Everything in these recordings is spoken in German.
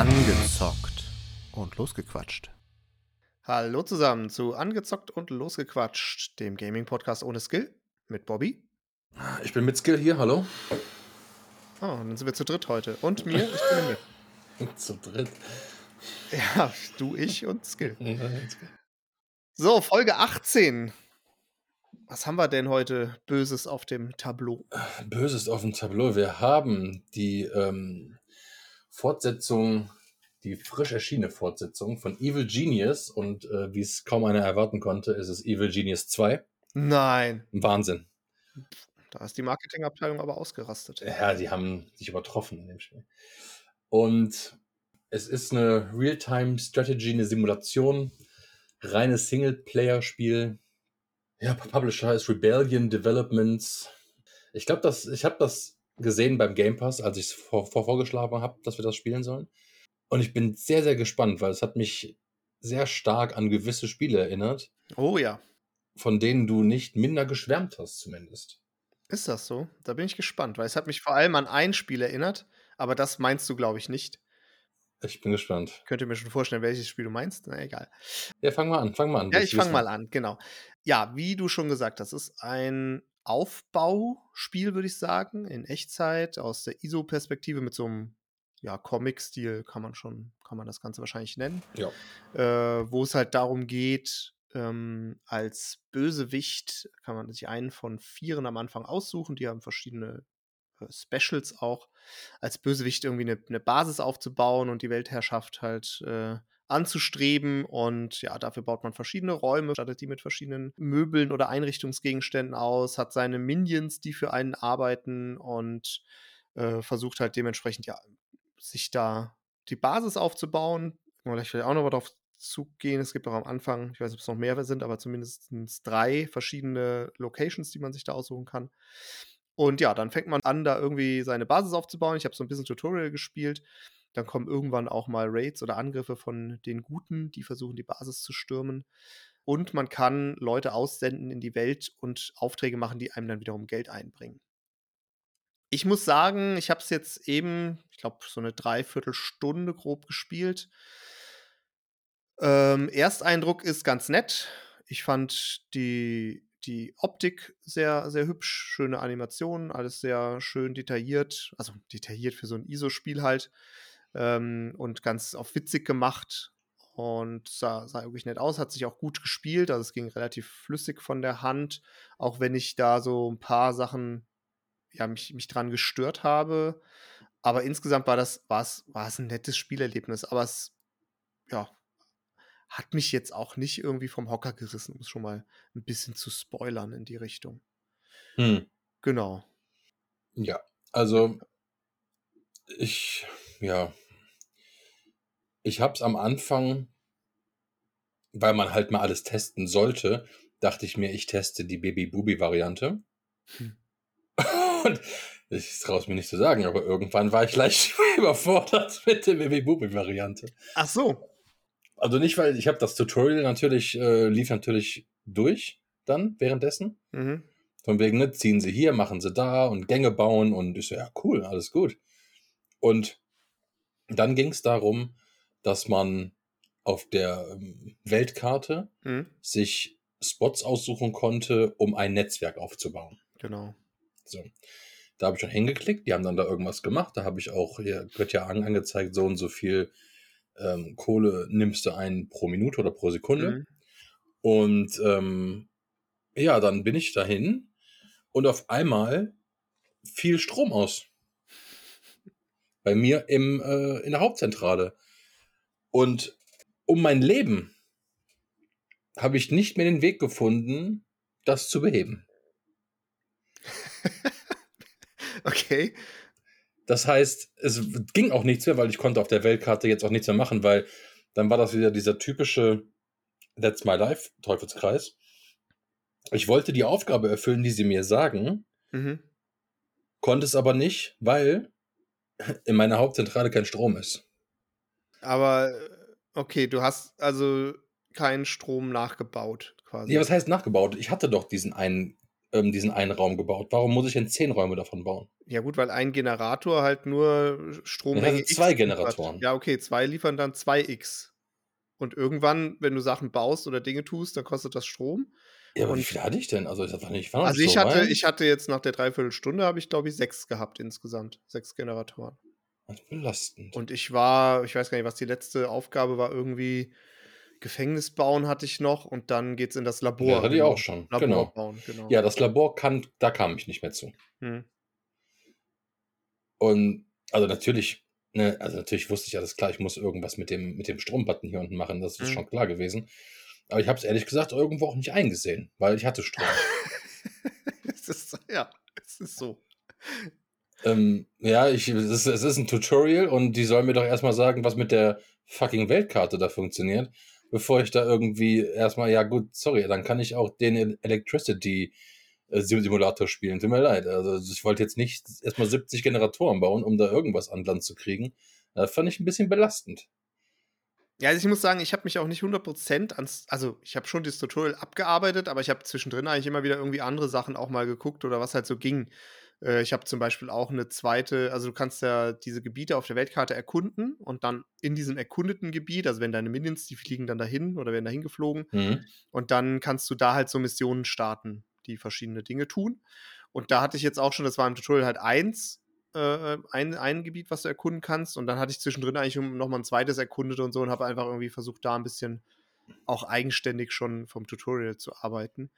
Angezockt und losgequatscht. Hallo zusammen zu Angezockt und Losgequatscht, dem Gaming-Podcast ohne Skill mit Bobby. Ich bin mit Skill hier, hallo. Oh, dann sind wir zu dritt heute. Und mir, ich bin mir. Zu dritt. Ja, du, ich und Skill. So, Folge 18. Was haben wir denn heute Böses auf dem Tableau? Böses auf dem Tableau. Wir haben die ähm, Fortsetzung, die frisch erschienene Fortsetzung von Evil Genius und äh, wie es kaum einer erwarten konnte, ist es Evil Genius 2. Nein, Wahnsinn. da ist die Marketingabteilung aber ausgerastet. Ja, die haben sich übertroffen in dem Spiel. Und es ist eine Real-Time-Strategy, eine Simulation, reines Singleplayer-Spiel. Ja, Publisher ist Rebellion Developments. Ich glaube, dass ich habe das gesehen beim Game Pass, als ich es vor, vor vorgeschlagen habe, dass wir das spielen sollen. Und ich bin sehr, sehr gespannt, weil es hat mich sehr stark an gewisse Spiele erinnert, Oh ja, von denen du nicht minder geschwärmt hast, zumindest. ist das so? Da bin ich gespannt, weil es hat mich vor allem an ein Spiel erinnert, aber das meinst du, glaube ich, nicht. Ich bin gespannt. Ich könnte mir schon vorstellen, welches Spiel du meinst. Na egal. Ja, fang mal an, fang mal an. Ja, ich fange wissen mal an, genau. Ja, wie du schon gesagt hast, ist ein Aufbauspiel, würde ich sagen, in Echtzeit, aus der ISO-Perspektive mit so einem ja, Comic-Stil kann man schon, kann man das Ganze wahrscheinlich nennen, Ja. äh, wo es halt darum geht, ähm, als Bösewicht kann man sich einen von vieren am Anfang aussuchen, die haben verschiedene äh, Specials auch, als Bösewicht irgendwie eine, eine Basis aufzubauen und die Weltherrschaft halt äh, anzustreben. Und ja, dafür baut man verschiedene Räume, stattet die mit verschiedenen Möbeln oder Einrichtungsgegenständen aus, hat seine Minions, die für einen arbeiten und äh, versucht halt dementsprechend ja, sich da die Basis aufzubauen. Vielleicht will ich auch noch mal darauf zugehen. Es gibt auch am Anfang, ich weiß nicht, ob es noch mehr sind, aber zumindest drei verschiedene Locations, die man sich da aussuchen kann. Und ja, dann fängt man an, da irgendwie seine Basis aufzubauen. Ich habe so ein bisschen Tutorial gespielt. Dann kommen irgendwann auch mal Raids oder Angriffe von den Guten, die versuchen, die Basis zu stürmen. Und man kann Leute aussenden in die Welt und Aufträge machen, die einem dann wiederum Geld einbringen. Ich muss sagen, ich habe es jetzt eben, ich glaube, so eine Dreiviertelstunde grob gespielt. Ähm, Ersteindruck ist ganz nett. Ich fand die, die Optik sehr, sehr hübsch, schöne Animationen, alles sehr schön detailliert. Also detailliert für so ein ISO-Spiel halt. Ähm, und ganz auf witzig gemacht. Und sah, sah wirklich nett aus, hat sich auch gut gespielt. Also es ging relativ flüssig von der Hand, auch wenn ich da so ein paar Sachen ja, mich, mich dran gestört habe. Aber insgesamt war das, war es, war es ein nettes Spielerlebnis. Aber es, ja, hat mich jetzt auch nicht irgendwie vom Hocker gerissen, um es schon mal ein bisschen zu spoilern in die Richtung. Hm. Genau. Ja, also ich, ja, ich habe es am Anfang, weil man halt mal alles testen sollte, dachte ich mir, ich teste die Baby-Bubi-Variante. Hm. Und ich traue es mir nicht zu sagen, aber irgendwann war ich leicht überfordert mit der Baby-Bubi-Variante. Ach so. Also nicht, weil ich habe das Tutorial natürlich, äh, lief natürlich durch dann währenddessen. Mhm. Von wegen, ne, ziehen sie hier, machen sie da und Gänge bauen und ich so, ja, cool, alles gut. Und dann ging es darum, dass man auf der ähm, Weltkarte Mhm. sich Spots aussuchen konnte, um ein Netzwerk aufzubauen. Genau. So. Da habe ich dann hingeklickt, die haben dann da irgendwas gemacht. Da habe ich auch, hier wird ja an, angezeigt, so und so viel ähm, Kohle nimmst du ein pro Minute oder pro Sekunde. Mhm. Und ähm, ja, dann bin ich dahin und auf einmal fiel Strom aus. Bei mir im, äh, in der Hauptzentrale. Und um mein Leben habe ich nicht mehr den Weg gefunden, das zu beheben. Okay. Das heißt, es ging auch nichts mehr, weil ich konnte auf der Weltkarte jetzt auch nichts mehr machen, weil dann war das wieder dieser typische That's my life Teufelskreis. Ich wollte die Aufgabe erfüllen, die sie mir sagen, Mhm. konnte es aber nicht, weil in meiner Hauptzentrale kein Strom ist. Aber okay, du hast also keinen Strom nachgebaut, quasi. Ja, was heißt nachgebaut? Ich hatte doch diesen einen ähm, diesen einen Raum gebaut. Warum muss ich denn zehn Räume davon bauen? Ja, gut, weil ein Generator halt nur Strommenge Ja, zwei X liefert. Generatoren. Ja, okay, zwei liefern dann 2x. Und irgendwann, wenn du Sachen baust oder Dinge tust, dann kostet das Strom. Ja, aber wie Und- viel hatte ich denn? Also ich war nicht, ich war Also ich so hatte, ich hatte jetzt nach der Dreiviertelstunde, habe ich glaube ich sechs gehabt insgesamt. Sechs Generatoren. Ist belastend. Und ich war, ich weiß gar nicht, was die letzte Aufgabe war, irgendwie Gefängnis bauen hatte ich noch und dann geht's in das Labor. ja, das hatte ich genau. auch schon. Labor Genau. bauen, genau. Ja, das Labor kann, da kam ich nicht mehr zu. Hm. Und also natürlich, ne, also natürlich wusste ich alles klar, ich muss irgendwas mit dem, mit dem Strombutton hier unten machen, das ist Mhm. schon klar gewesen. Aber ich habe es ehrlich gesagt irgendwo auch nicht eingesehen, weil ich hatte Strom. es ist, ja, es ist so. ähm, ja, ich, es, ist, es ist ein Tutorial und die sollen mir doch erstmal sagen, was mit der fucking Weltkarte da funktioniert, bevor ich da irgendwie erstmal, ja gut, sorry, dann kann ich auch den El- Electricity äh, Sim- Simulator spielen. Tut mir leid. Also ich wollte jetzt nicht erstmal 70 Generatoren bauen, um da irgendwas an Land zu kriegen. Das fand ich ein bisschen belastend. Ja, also ich muss sagen, ich habe mich auch nicht 100% ans, also ich habe schon das Tutorial abgearbeitet, aber ich habe zwischendrin eigentlich immer wieder irgendwie andere Sachen auch mal geguckt oder was halt so ging. Äh, ich habe zum Beispiel auch eine zweite, also du kannst ja diese Gebiete auf der Weltkarte erkunden und dann in diesem erkundeten Gebiet, also wenn deine Minions, die fliegen dann dahin oder werden dahin geflogen Mhm. und dann kannst du da halt so Missionen starten, die verschiedene Dinge tun. Und da hatte ich jetzt auch schon, das war im Tutorial halt eins, äh, ein, ein Gebiet, was du erkunden kannst. Und dann hatte ich zwischendrin eigentlich nochmal ein zweites erkundet und so und habe einfach irgendwie versucht, da ein bisschen auch eigenständig schon vom Tutorial zu arbeiten.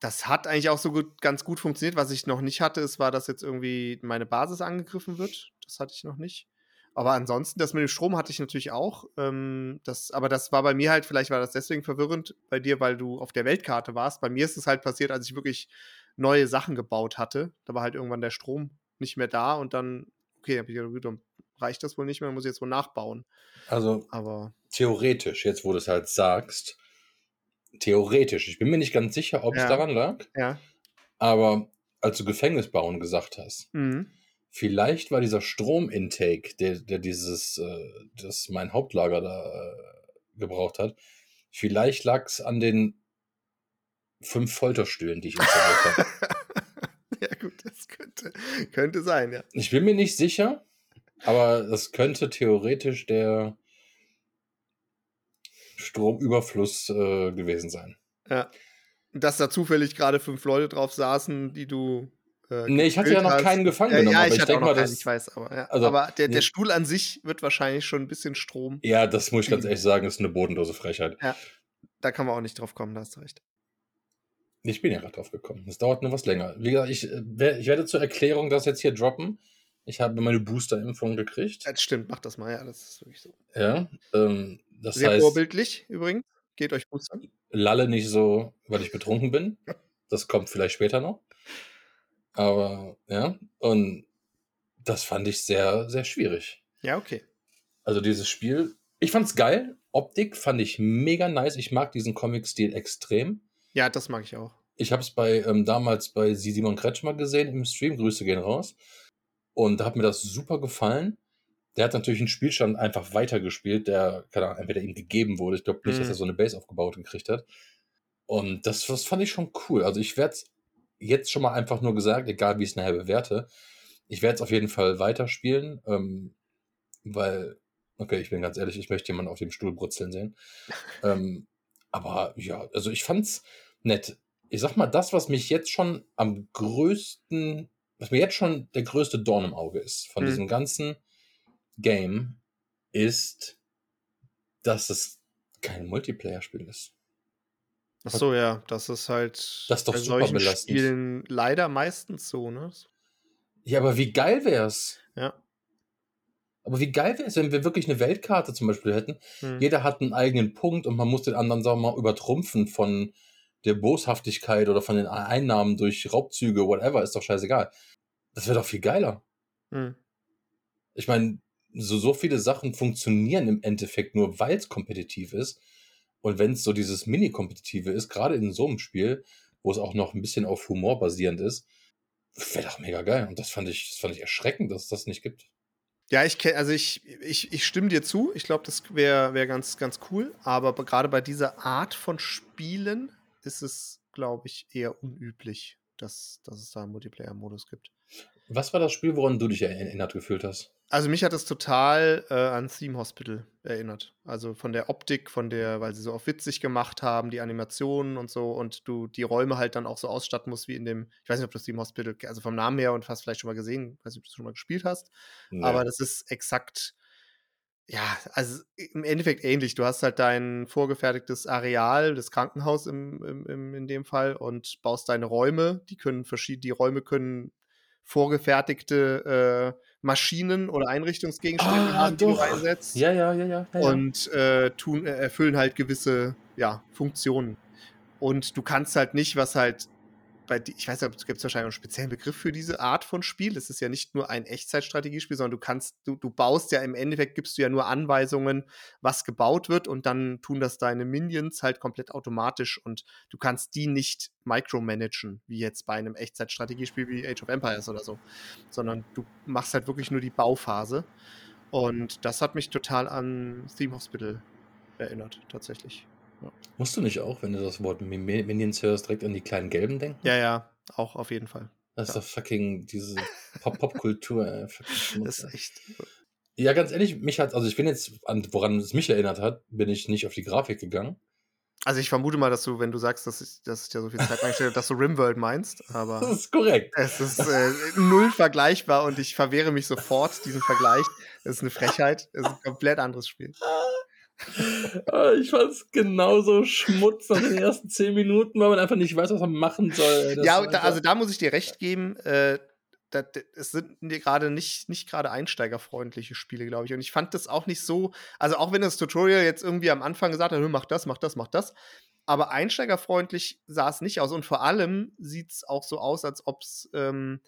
Das hat eigentlich auch so gut, ganz gut funktioniert. Was ich noch nicht hatte, ist, war, dass jetzt irgendwie meine Basis angegriffen wird. Das hatte ich noch nicht. Aber ansonsten, das mit dem Strom hatte ich natürlich auch. Ähm, das, aber das war bei mir halt, vielleicht war das deswegen verwirrend bei dir, weil du auf der Weltkarte warst. Bei mir ist es halt passiert, als ich wirklich neue Sachen gebaut hatte. Da war halt irgendwann der Strom nicht mehr da und dann, okay, hab ich gedacht, dann reicht das wohl nicht mehr, muss ich jetzt wohl nachbauen. Also Aber theoretisch, jetzt wo du es halt sagst, theoretisch, ich bin mir nicht ganz sicher, ob es Ja. daran lag, ja. aber als du Gefängnis bauen gesagt hast, Mhm. vielleicht war dieser Stromintake, der, der dieses, äh, das mein Hauptlager da äh, gebraucht hat, vielleicht lag es an den fünf Folterstühlen, die ich installiert habe. ja, gut, das könnte, könnte sein, ja. Ich bin mir nicht sicher, aber das könnte theoretisch der Stromüberfluss äh, gewesen sein. ja. Dass da zufällig gerade fünf Leute drauf saßen, die du. Äh, Nee, ich hatte ja noch hast. keinen gefangen Ja, genommen, ja, aber ich ich hatte auch denke noch mal, keinen, ich weiß, aber, ja. also, aber der, der Stuhl an sich wird wahrscheinlich schon ein bisschen Strom. Ja, das muss ich ganz ehrlich sagen, ist eine bodenlose Frechheit. Da kann man auch nicht drauf kommen, da hast du recht. Ich bin ja gerade drauf gekommen. Es dauert nur was länger. Wie gesagt, ich, äh, ich werde zur Erklärung das jetzt hier droppen. Ich habe meine Booster-Impfung gekriegt. Das stimmt, mach das mal, ja, das ist wirklich so. Ja, ähm, das Sehr heißt, vorbildlich übrigens. Geht euch boostern. lalle nicht so, weil ich betrunken bin. Das kommt vielleicht später noch. Aber ja, und das fand ich sehr, sehr schwierig. Ja, okay. Also dieses Spiel, ich fand's geil. Optik fand ich mega nice. Ich mag diesen Comic-Stil extrem. Ja, das mag ich auch. Ich habe es bei ähm, damals bei Simon Kretschmer gesehen im Stream. Grüße gehen raus. Und da hat mir das super gefallen. Der hat natürlich einen Spielstand einfach weitergespielt, der, keine Ahnung, entweder ihm gegeben wurde. Ich glaube nicht, Mhm. dass er so eine Base aufgebaut gekriegt hat. Und das, das fand ich schon cool. Also ich werde es jetzt schon mal einfach nur gesagt, egal wie ich es nachher bewerte, ich werde es auf jeden Fall weiterspielen, ähm, weil, okay, ich bin ganz ehrlich, ich möchte jemanden auf dem Stuhl brutzeln sehen. ähm, aber ja, also ich fand's nett. Ich sag mal, das, was mich jetzt schon am größten, was mir jetzt schon der größte Dorn im Auge ist von Mhm. diesem ganzen Game, ist, dass es kein Multiplayer-Spiel ist. Ach so, ja, das ist halt Das ist doch bei super solchen belastend. Spielen leider meistens so, ne? Ja, aber wie geil wär's? Ja. Aber wie geil wäre es, wenn wir wirklich eine Weltkarte zum Beispiel hätten? Hm. Jeder hat einen eigenen Punkt und man muss den anderen, sagen wir mal, übertrumpfen von der Boshaftigkeit oder von den Einnahmen durch Raubzüge, whatever, ist doch scheißegal. Das wäre doch viel geiler. Hm. Ich meine, so, so viele Sachen funktionieren im Endeffekt nur, weil es kompetitiv ist. Und wenn es so dieses Mini-Kompetitive ist, gerade in so einem Spiel, wo es auch noch ein bisschen auf Humor basierend ist, wäre doch mega geil. Und das fand ich, das fand ich erschreckend, dass es das nicht gibt. Ja, ich kenne, also ich, ich, ich stimme dir zu. Ich glaube, das wäre wär ganz, ganz cool. Aber be- gerade bei dieser Art von Spielen ist es, glaube ich, eher unüblich. dass, dass es da einen Multiplayer-Modus gibt. Was war das Spiel, woran du dich erinnert gefühlt hast? Also mich hat es total äh, an Theme Hospital erinnert. Also von der Optik, von der, weil sie so auf witzig gemacht haben, die Animationen und so und du die Räume halt dann auch so ausstatten musst wie in dem, ich weiß nicht, ob du Theme Hospital, also vom Namen her und hast vielleicht schon mal gesehen, weiß nicht, ob du schon mal gespielt hast, nee. aber das ist exakt, ja, also im Endeffekt ähnlich. Du hast halt dein vorgefertigtes Areal, das Krankenhaus im, im, im, in dem Fall und baust deine Räume, die können verschiedene, die Räume können vorgefertigte äh, Maschinen oder Einrichtungsgegenstände Ah, haben, die du doch. einsetzt. Ja, ja, ja, ja. ja, ja. Und äh, tun, äh, erfüllen halt gewisse ja, Funktionen. Und du kannst halt nicht, was halt bei, ich weiß nicht, es gibt wahrscheinlich einen speziellen Begriff für diese Art von Spiel. Es ist ja nicht nur ein Echtzeitstrategiespiel, sondern du kannst, du, du baust ja im Endeffekt, gibst du ja nur Anweisungen, was gebaut wird und dann tun das deine Minions halt komplett automatisch und du kannst die nicht micromanagen, wie jetzt bei einem Echtzeitstrategiespiel wie Age of Empires oder so, sondern du machst halt wirklich nur die Bauphase. Und das hat mich total an Theme Hospital erinnert, tatsächlich. Musst du nicht auch, wenn du das Wort Mi- Mi- Minions hörst, direkt an die kleinen Gelben denken? Ja, ja, auch auf jeden Fall. Das ist ja. doch fucking diese Pop- Popkultur. Schmutz, Das ist echt. ja, ganz ehrlich, mich hat, also ich bin jetzt, an, woran es mich erinnert hat, bin ich nicht auf die Grafik gegangen. Also ich vermute mal, dass du, wenn du sagst, dass ich, dass ich ja so viel Zeit eingestellt habe, dass du Rimworld meinst, Das aber ist korrekt. es ist äh, null vergleichbar und ich verwehre mich sofort diesem Vergleich. Es ist eine Frechheit. Es ist ein komplett anderes Spiel. Ich fand's genauso Schmutz nach den ersten zehn Minuten, weil man einfach nicht weiß, was man machen soll. Das ja, da, also da muss ich dir recht geben. Äh, da, da- es sind gerade nicht, nicht gerade einsteigerfreundliche Spiele, glaube ich. Und ich fand das auch nicht so, also auch wenn das Tutorial jetzt irgendwie am Anfang gesagt hat, "Hör, mach das, mach das, mach das. Aber einsteigerfreundlich sah es nicht aus. Und vor allem sieht es auch so aus, als ob es ähm,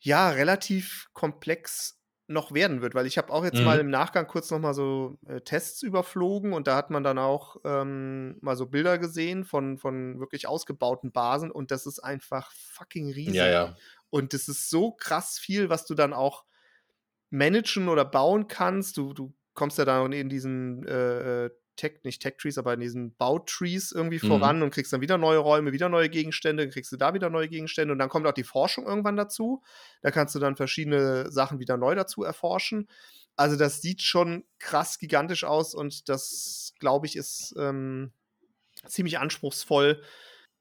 ja relativ komplex noch werden wird, weil ich habe auch jetzt Mhm. mal im Nachgang kurz noch mal so äh, Tests überflogen und da hat man dann auch ähm, mal so Bilder gesehen von, von wirklich ausgebauten Basen und das ist einfach fucking riesig. ja, ja. Und das ist so krass viel, was du dann auch managen oder bauen kannst. Du, du kommst ja dann in diesen äh, äh, Tech, nicht Tech-Trees, aber in diesen Bautrees irgendwie Mhm. voran und kriegst dann wieder neue Räume, wieder neue Gegenstände, dann kriegst du da wieder neue Gegenstände und dann kommt auch die Forschung irgendwann dazu. Da kannst du dann verschiedene Sachen wieder neu dazu erforschen. Also das sieht schon krass gigantisch aus und das, glaube ich, ist ähm, ziemlich anspruchsvoll,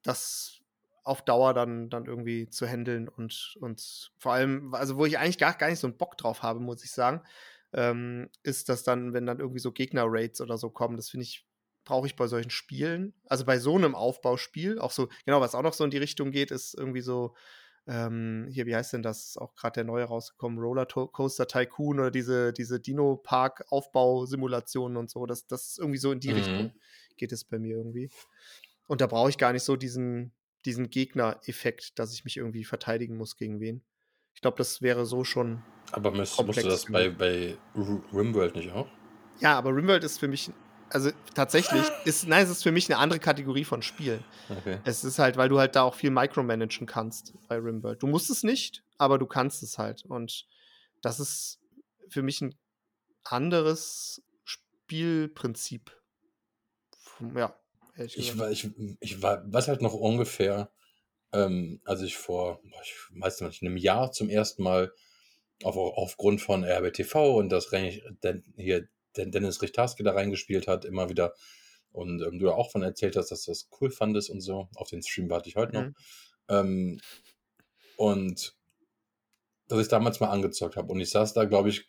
das auf Dauer dann, dann irgendwie zu handeln und, und vor allem, also wo ich eigentlich gar, gar nicht so einen Bock drauf habe, muss ich sagen, ähm, ist das dann, wenn dann irgendwie so Gegner-Raids oder so kommen, das finde ich, brauche ich bei solchen Spielen, also bei so einem Aufbauspiel, auch so, genau, was auch noch so in die Richtung geht, ist irgendwie so, ähm, hier, wie heißt denn das? Auch gerade der neue rausgekommen, Roller Coaster Tycoon oder diese, diese Dino-Park-Aufbausimulationen und so. Das, das ist irgendwie so in die Mhm. Richtung geht es bei mir irgendwie. Und da brauche ich gar nicht so diesen, diesen Gegner-Effekt, dass ich mich irgendwie verteidigen muss gegen wen. Ich glaube, das wäre so schon. Aber musst, musst du das bei, bei Rimworld nicht auch? Ja, aber Rimworld ist für mich, also tatsächlich, ist, nein, es ist für mich eine andere Kategorie von Spiel. Okay. Es ist halt, weil du halt da auch viel micromanagen kannst bei Rimworld. Du musst es nicht, aber du kannst es halt. Und das ist für mich ein anderes Spielprinzip. Ja, ehrlich Ich gesagt. war, ich, ich war, was halt noch ungefähr, ähm, als ich vor, ich weiß nicht, einem Jahr zum ersten Mal auf, aufgrund von RBTV und das hier Den- Dennis Richtarski da reingespielt hat, immer wieder und ähm, du ja auch von erzählt hast, dass du das cool fandest und so. Auf den Stream warte ich heute noch. Mhm. Ähm, und dass ich damals mal angezockt habe. Und ich saß da, glaube ich,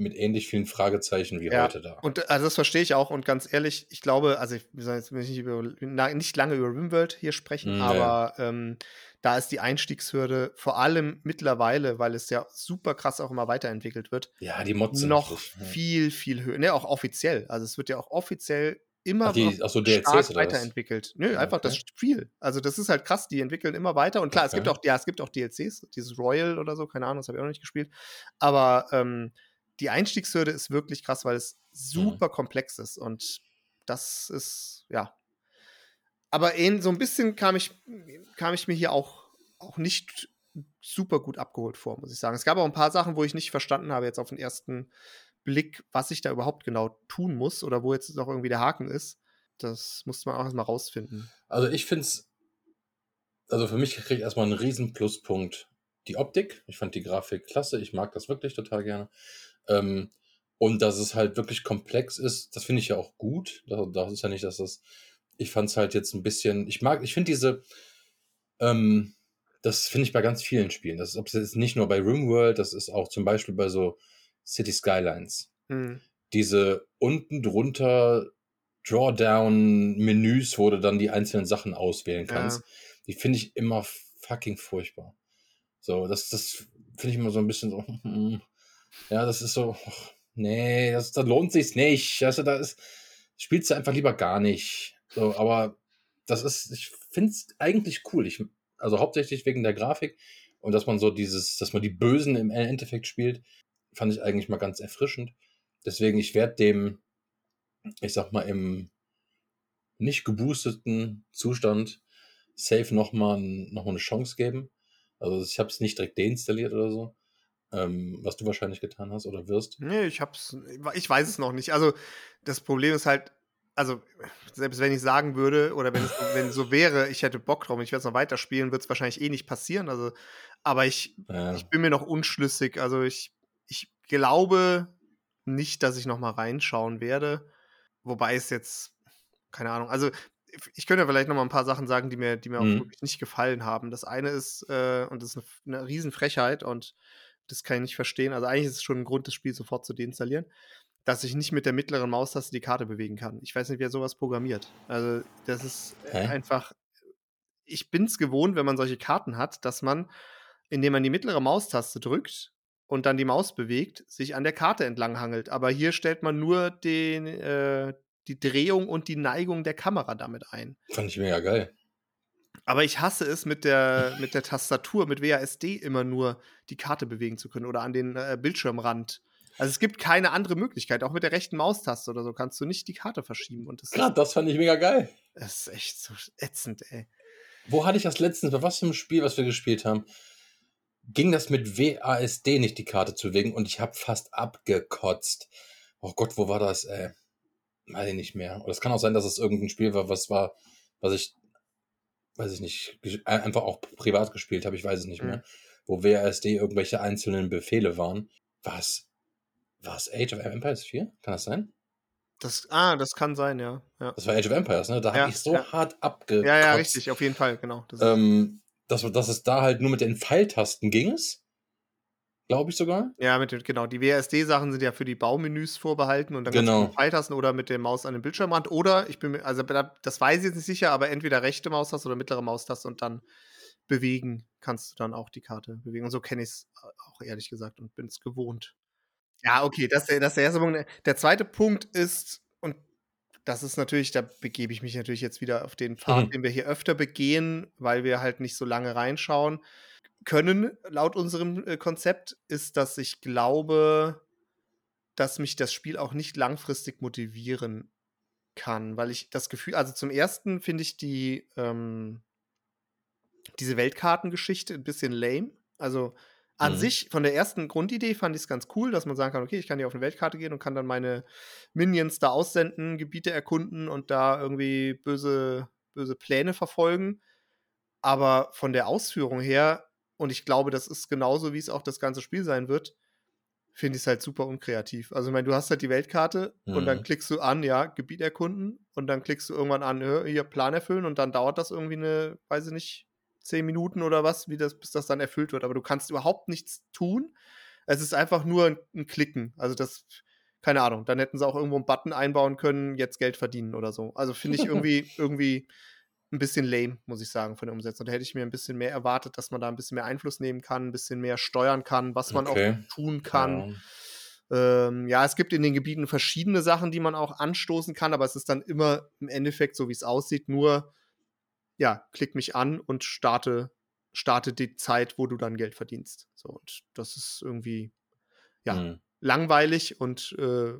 mit ähnlich vielen Fragezeichen wie Ja, heute da. Und also das verstehe ich auch. Und ganz ehrlich, ich glaube, also ich, wir sollen jetzt nicht, über, nicht lange über Rimworld hier sprechen, ja, aber ähm, da ist die Einstiegshürde vor allem mittlerweile, weil es ja super krass auch immer weiterentwickelt wird, Ja, die Mods sind noch richtig, viel, viel höher. Ne, auch offiziell. Also es wird ja auch offiziell immer Ach, die- ach so, stark weiterentwickelt. Nö, einfach das okay. Spiel. Also das ist halt krass, die entwickeln immer weiter. Und klar, es gibt Okay. auch, ja, es gibt auch DLCs, dieses Royal oder so, keine Ahnung, das habe ich auch noch nicht gespielt. Aber ähm, die Einstiegshürde ist wirklich krass, weil es Mhm. super komplex ist. Und das ist, ja. Aber ähn, so ein bisschen kam ich, kam ich mir hier auch, auch nicht super gut abgeholt vor, muss ich sagen. Es gab auch ein paar Sachen, wo ich nicht verstanden habe, jetzt auf den ersten Blick, was ich da überhaupt genau tun muss oder wo jetzt noch irgendwie der Haken ist. Das musste man auch erstmal rausfinden. Also ich finde es also für mich kriegt erstmal einen riesen Pluspunkt die Optik. Ich fand die Grafik klasse. Ich mag das wirklich total gerne. Ähm, und dass es halt wirklich komplex ist, das finde ich ja auch gut. Das, das ist ja nicht, dass das. Ich fand es halt jetzt ein bisschen. Ich mag, ich finde diese. Ähm, das finde ich bei ganz vielen Spielen. Das ist, ist nicht nur bei RimWorld, das ist auch zum Beispiel bei so City Skylines. Mhm. Diese unten drunter Drawdown-Menüs, wo du dann die einzelnen Sachen auswählen kannst, Ja. die finde ich immer fucking furchtbar. So, das, das finde ich immer so ein bisschen so, ja, das ist so, nee, das, da lohnt sich's nicht. Also, da ist, spielst du einfach lieber gar nicht. So, aber das ist, ich finde es eigentlich cool. Ich, also hauptsächlich wegen der Grafik und dass man so dieses, dass man die Bösen im Endeffekt spielt, fand ich eigentlich mal ganz erfrischend. Deswegen, ich werde dem, ich sag mal, im nicht geboosteten Zustand safe nochmal noch mal eine Chance geben. Also ich habe es nicht direkt deinstalliert oder so, ähm, was du wahrscheinlich getan hast oder wirst. Nee, ich hab's. Ich weiß es noch nicht. Also, das Problem ist halt, also, selbst wenn ich sagen würde, oder wenn es so, wenn so wäre, ich hätte Bock drauf ich werde es noch weiterspielen, wird es wahrscheinlich eh nicht passieren. Also, aber ich, Ja. ich bin mir noch unschlüssig. Also, ich, ich glaube nicht, dass ich noch mal reinschauen werde. Wobei es jetzt, keine Ahnung, also ich könnte vielleicht noch mal ein paar Sachen sagen, die mir, die mir auch Mhm. wirklich nicht gefallen haben. Das eine ist, äh, und das ist eine, eine Riesenfrechheit und das kann ich nicht verstehen. Also eigentlich ist es schon ein Grund, das Spiel sofort zu deinstallieren, dass ich nicht mit der mittleren Maustaste die Karte bewegen kann. Ich weiß nicht, wer sowas programmiert. Also das ist Hä? einfach. Ich bin es gewohnt, wenn man solche Karten hat, dass man, indem man die mittlere Maustaste drückt und dann die Maus bewegt, sich an der Karte entlang hangelt. Aber hier stellt man nur den, äh, die Drehung und die Neigung der Kamera damit ein. Fand ich mega geil. Aber ich hasse es, mit der, mit der Tastatur, mit WASD immer nur die Karte bewegen zu können oder an den äh, Bildschirmrand. Also es gibt keine andere Möglichkeit. Auch mit der rechten Maustaste oder so kannst du nicht die Karte verschieben. Und das, Gerade das fand ich mega geil. das ist echt so ätzend, ey. Wo hatte ich das letztens, bei was für einem Spiel, was wir gespielt haben, ging das mit WASD nicht die Karte zu bewegen und ich habe fast abgekotzt. Oh Gott, wo war das? Äh, weiß ich nicht mehr. Oder es kann auch sein, dass es irgendein Spiel war, was war, was ich, weiß ich nicht, ein- einfach auch privat gespielt habe, ich weiß es nicht Mhm. mehr. Wo WASD irgendwelche einzelnen Befehle waren. Was? War es Age of Empires 4? Kann das sein? Das, ah, das kann sein, ja. Ja, Das war Age of Empires, ne? Da Ja, habe ich so ja. hart abgekotzt. ja, ja richtig, auf jeden Fall, genau. Das Ähm, dass, dass es da halt nur mit den Pfeiltasten ging es. Glaube ich sogar. ja, mit genau. Die WASD-Sachen sind ja für die Baumenüs vorbehalten und dann kannst du Genau. mit Pfeiltasten oder mit der Maus an den Bildschirmrand oder ich bin mir, also da- das weiß ich jetzt nicht sicher, aber entweder rechte Maustaste oder mittlere Maustaste und dann bewegen kannst du dann auch die Karte bewegen. Und so kenne ich es auch ehrlich gesagt und bin es gewohnt. Ja, okay, das, ist der- das ist der erste Punkt. Der zweite Punkt ist, und das ist natürlich, da begebe ich mich natürlich jetzt wieder auf den Pfad, Mhm. den wir hier öfter begehen, weil wir halt nicht so lange reinschauen können, laut unserem äh, Konzept, ist, dass ich glaube, dass mich das Spiel auch nicht langfristig motivieren kann, weil ich das Gefühl, also zum ersten finde ich die, ähm, diese Weltkartengeschichte ein bisschen lame. Also an Mhm. sich, von der ersten Grundidee fand ich es ganz cool, dass man sagen kann, okay, ich kann hier auf eine Weltkarte gehen und kann dann meine Minions da aussenden, Gebiete erkunden und da irgendwie böse, böse Pläne verfolgen. Aber von der Ausführung her, und ich glaube, das ist genauso, wie es auch das ganze Spiel sein wird, finde ich es halt super unkreativ. Also, ich meine, du hast halt die Weltkarte und dann Mhm. klickst du an, ja, Gebiet erkunden und dann klickst du irgendwann an, ja, hier Plan erfüllen und dann dauert das irgendwie eine, weiß ich nicht, zehn Minuten oder was, wie das, bis das dann erfüllt wird. Aber du kannst überhaupt nichts tun. Es ist einfach nur ein, ein Klicken. Also, das, keine Ahnung, dann hätten sie auch irgendwo einen Button einbauen können, jetzt Geld verdienen oder so. Also, finde ich irgendwie, irgendwie ein bisschen lame, muss ich sagen, von der Umsetzung. Da hätte ich mir ein bisschen mehr erwartet, dass man da ein bisschen mehr Einfluss nehmen kann, ein bisschen mehr steuern kann, was man Okay. auch tun kann. Ähm, ja, es gibt in den Gebieten verschiedene Sachen, die man auch anstoßen kann, aber es ist dann immer im Endeffekt, so wie es aussieht, nur, ja, klick mich an und starte, starte die Zeit, wo du dann Geld verdienst. So, und das ist irgendwie, ja, Mhm. langweilig und äh,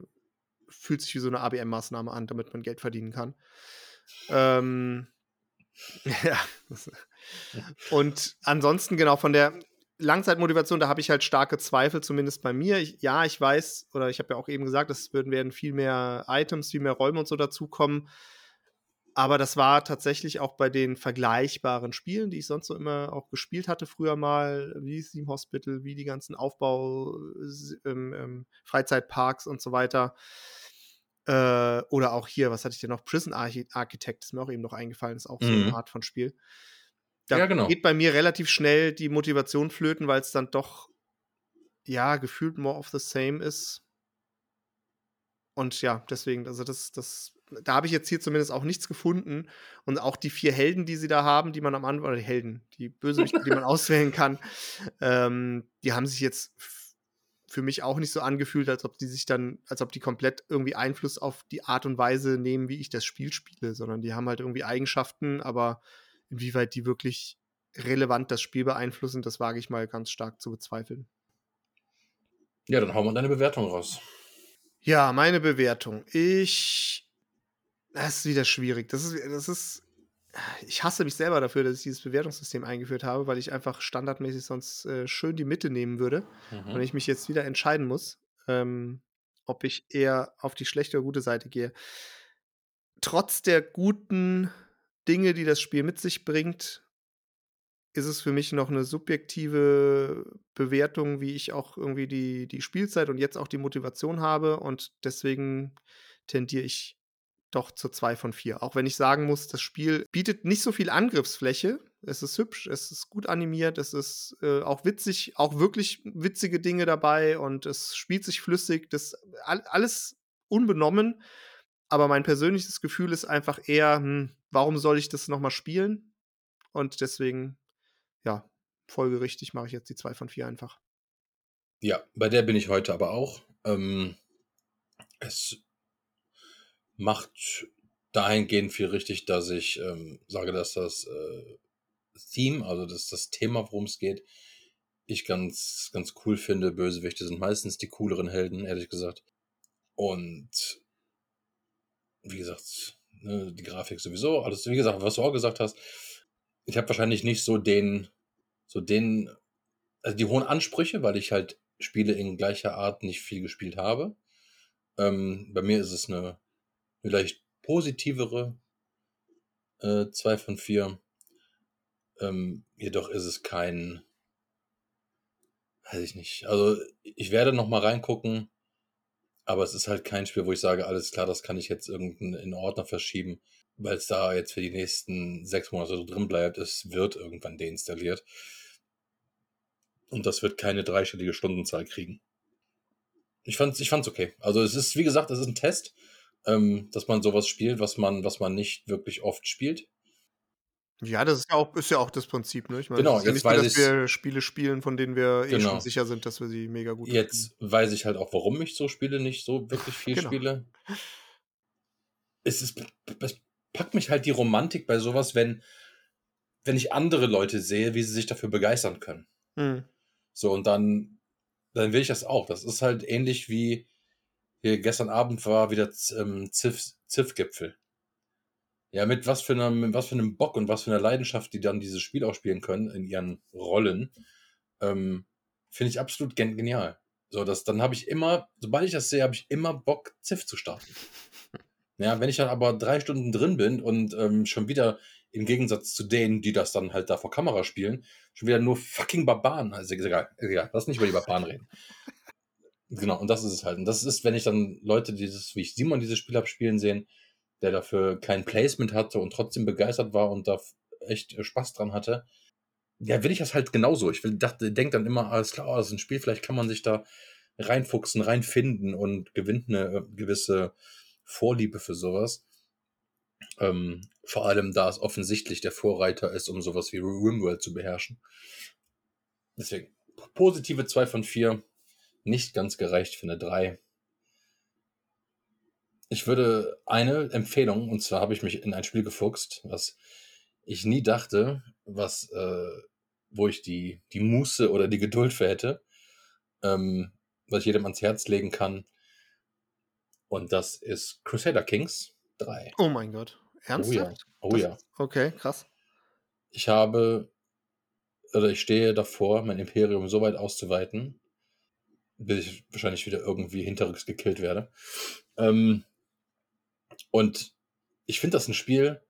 fühlt sich wie so eine ABM-Maßnahme an, damit man Geld verdienen kann. Ähm, ja. das- Und ansonsten, genau, von der Langzeitmotivation, da habe ich halt starke Zweifel, zumindest bei mir. Ich, ja, ich weiß, oder ich habe ja auch eben gesagt, es würden werden viel mehr Items, viel mehr Räume und so dazukommen. Aber das war tatsächlich auch bei den vergleichbaren Spielen, die ich sonst so immer auch gespielt hatte, früher mal, wie Steam Hospital, wie die ganzen Aufbau, ähm, ähm, Freizeitparks und so weiter. Äh, oder auch hier, was hatte ich denn noch? Prison Architect ist mir auch eben noch eingefallen, ist auch so eine Mhm. Art von Spiel. Da Ja, genau. geht bei mir relativ schnell die Motivation flöten, weil es dann doch, ja, gefühlt more of the same ist. Und ja, deswegen, also das, das, da habe ich jetzt hier zumindest auch nichts gefunden. Und auch die vier Helden, die sie da haben, die man am Anfang, oder die Helden, die Bösewichte, die man auswählen kann, ähm, die haben sich jetzt für mich auch nicht so angefühlt, als ob die sich dann, als ob die komplett irgendwie Einfluss auf die Art und Weise nehmen, wie ich das Spiel spiele, sondern die haben halt irgendwie Eigenschaften, aber inwieweit die wirklich relevant das Spiel beeinflussen, das wage ich mal ganz stark zu bezweifeln. Ja, dann hauen wir deine Bewertung raus. Ja, meine Bewertung. Ich. Das ist wieder schwierig. Das ist, das ist. Ich hasse mich selber dafür, dass ich dieses Bewertungssystem eingeführt habe, weil ich einfach standardmäßig sonst äh, schön die Mitte nehmen würde. Mhm. Und ich mich jetzt wieder entscheiden muss, ähm, ob ich eher auf die schlechte oder gute Seite gehe. Trotz der guten Dinge, die das Spiel mit sich bringt, ist es für mich noch eine subjektive Bewertung, wie ich auch irgendwie die, die Spielzeit und jetzt auch die Motivation habe. Und deswegen tendiere ich doch zu zwei von vier. Auch wenn ich sagen muss, das Spiel bietet nicht so viel Angriffsfläche. Es ist hübsch, es ist gut animiert, es ist äh, auch witzig, auch wirklich witzige Dinge dabei und es spielt sich flüssig. Das all, alles unbenommen. Aber mein persönliches Gefühl ist einfach eher, hm, warum soll ich das nochmal spielen? Und deswegen ja, folgerichtig mache ich jetzt die zwei von vier einfach. Ja, bei der bin ich heute aber auch. Ähm, es macht dahingehend viel richtig, dass ich ähm, sage, dass das äh, Theme, also das, das Thema, worum es geht, ich ganz, ganz cool finde. Bösewichte sind meistens die cooleren Helden, ehrlich gesagt. Und wie gesagt, ne, die Grafik sowieso, alles, wie gesagt, was du auch gesagt hast, ich habe wahrscheinlich nicht so den, so den, also die hohen Ansprüche, weil ich halt Spiele in gleicher Art nicht viel gespielt habe. Ähm, bei mir ist es eine, eine leicht positivere äh, 2 von 4. Ähm, jedoch ist es kein, weiß ich nicht. Also ich werde noch mal reingucken, aber es ist halt kein Spiel, wo ich sage, alles klar, das kann ich jetzt irgendeinen in Ordner verschieben, weil es da jetzt für die nächsten sechs Monate so drin bleibt. Es wird irgendwann deinstalliert. Und das wird keine dreistellige Stundenzahl kriegen. Ich fand's, ich fand's okay. Also es ist, wie gesagt, es ist ein Test, ähm, dass man sowas spielt, was man, was man nicht wirklich oft spielt. Ja, das ist ja auch, ist ja auch das Prinzip, ne? Ich meine, Genau, es ist ja jetzt nicht so, dass wir Spiele spielen, von denen wir eh Genau. schon sicher sind, dass wir sie mega gut Jetzt weiß ich halt auch, warum ich so Spiele nicht so wirklich viel Genau. spiele. Es ist, es packt mich halt die Romantik bei sowas, wenn, wenn ich andere Leute sehe, wie sie sich dafür begeistern können. Hm. So, und dann, dann will ich das auch. Das ist halt ähnlich wie hier gestern Abend war wieder ähm, Ziff- Ziff-Gipfel. Ja, mit was für einem, mit was für einem Bock und was für einer Leidenschaft, die dann dieses Spiel auch spielen können in ihren Rollen, ähm, finde ich absolut gen genial. So, das, dann habe ich immer, sobald ich das sehe, habe ich immer Bock, Ziff zu starten. Ja, wenn ich dann aber drei Stunden drin bin und ähm, schon wieder im Gegensatz zu denen, die das dann halt da vor Kamera spielen, schon wieder nur fucking Barbaren. Also egal, egal, lass nicht über die Barbaren reden. Genau, und das ist es halt. Und das ist, wenn ich dann Leute, dieses, wie ich Simon dieses Spiel habe spielen sehen, der dafür kein Placement hatte und trotzdem begeistert war und da echt äh, Spaß dran hatte, ja, will ich das halt genauso. Ich will, dachte, denk dann immer, alles klar, oh, das ist ein Spiel, vielleicht kann man sich da reinfuchsen, reinfinden und gewinnt eine äh, gewisse Vorliebe für sowas. Ähm, vor allem, da es offensichtlich der Vorreiter ist, um sowas wie RimWorld zu beherrschen. Deswegen, positive 2 von 4, nicht ganz gereicht für eine 3. Ich würde eine Empfehlung, und zwar habe ich mich in ein Spiel gefuchst, was ich nie dachte, was, äh, wo ich die, die Muße oder die Geduld für hätte, ähm, was ich jedem ans Herz legen kann. Und das ist Crusader Kings 3. Oh mein Gott. Oh ja, Ernsthaft? oh Das- ja. Okay, krass. Ich habe, oder ich stehe davor, mein Imperium so weit auszuweiten, bis ich wahrscheinlich wieder irgendwie hinterrücks gekillt werde. Ähm, und ich finde das ein Spiel,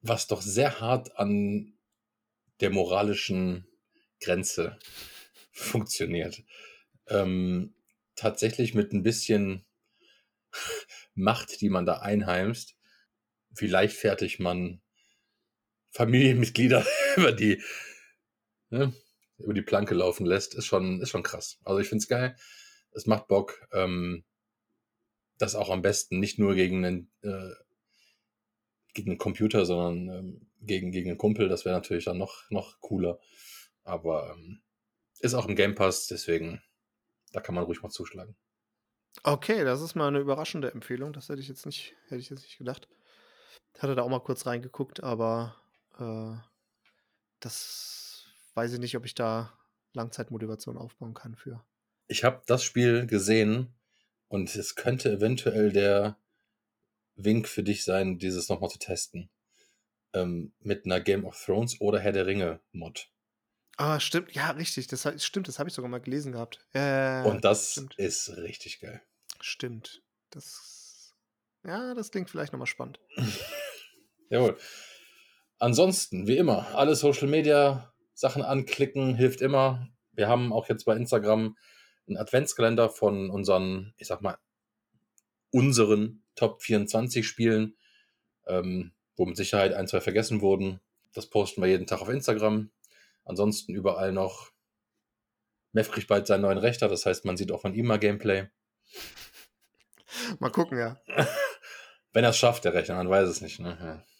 was doch sehr hart an der moralischen Grenze funktioniert. Ähm, tatsächlich mit ein bisschen Macht, die man da einheimst, wie leichtfertig man Familienmitglieder über die, ne, über die Planke laufen lässt, ist schon, ist schon krass. Also ich finde es geil. Es macht Bock. Ähm, das auch am besten nicht nur gegen einen, äh, gegen einen Computer, sondern ähm, gegen, gegen einen Kumpel. Das wäre natürlich dann noch, noch cooler. Aber ähm, ist auch im Game Pass, deswegen, da kann man ruhig mal zuschlagen. Okay, das ist mal eine überraschende Empfehlung. Das hätte ich jetzt nicht, hätte ich jetzt nicht gedacht. Hatte da auch mal kurz reingeguckt, aber äh, das weiß ich nicht, ob ich da Langzeitmotivation aufbauen kann für. Ich habe das Spiel gesehen und es könnte eventuell der Wink für dich sein, dieses nochmal zu testen. Ähm, mit einer Game of Thrones oder Herr der Ringe Mod. Ah, stimmt. Ja, richtig. Das stimmt, das habe ich sogar mal gelesen gehabt. Äh, und das stimmt. ist richtig geil. Stimmt. Das. Ja, das klingt vielleicht nochmal spannend. Jawohl. Ansonsten, wie immer, alle Social Media Sachen anklicken, hilft immer. Wir haben auch jetzt bei Instagram einen Adventskalender von unseren, ich sag mal, unseren Top 24 Spielen, ähm, wo mit Sicherheit ein, zwei vergessen wurden. Das posten wir jeden Tag auf Instagram. Ansonsten überall noch. Mev kriegt bald seinen neuen Rechter, das heißt, man sieht auch von ihm mal Gameplay. Mal gucken, ja. wenn er es schafft, der Rechner, man weiß es nicht. Ne? Ja.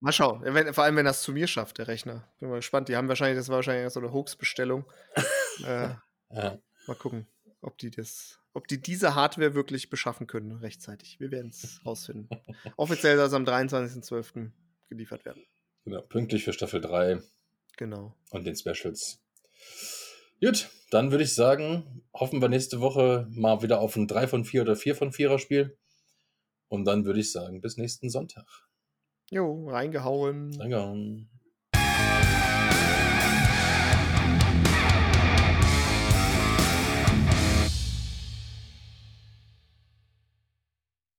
Mal schauen. Wenn, vor allem, wenn es zu mir schafft, der Rechner. Bin mal gespannt. Die haben wahrscheinlich, das war wahrscheinlich so eine Hoax-Bestellung. äh, ja. Mal gucken, ob die das, ob die diese Hardware wirklich beschaffen können rechtzeitig. Wir werden es rausfinden. Offiziell soll es am 23.12. geliefert werden. Genau, pünktlich für Staffel 3. Genau. Und den Specials. Gut, dann würde ich sagen, hoffen wir nächste Woche mal wieder auf ein 3 von 4 oder 4 von 4er Spiel. Und dann würde ich sagen, bis nächsten Sonntag. Jo, reingehauen. Reingehauen.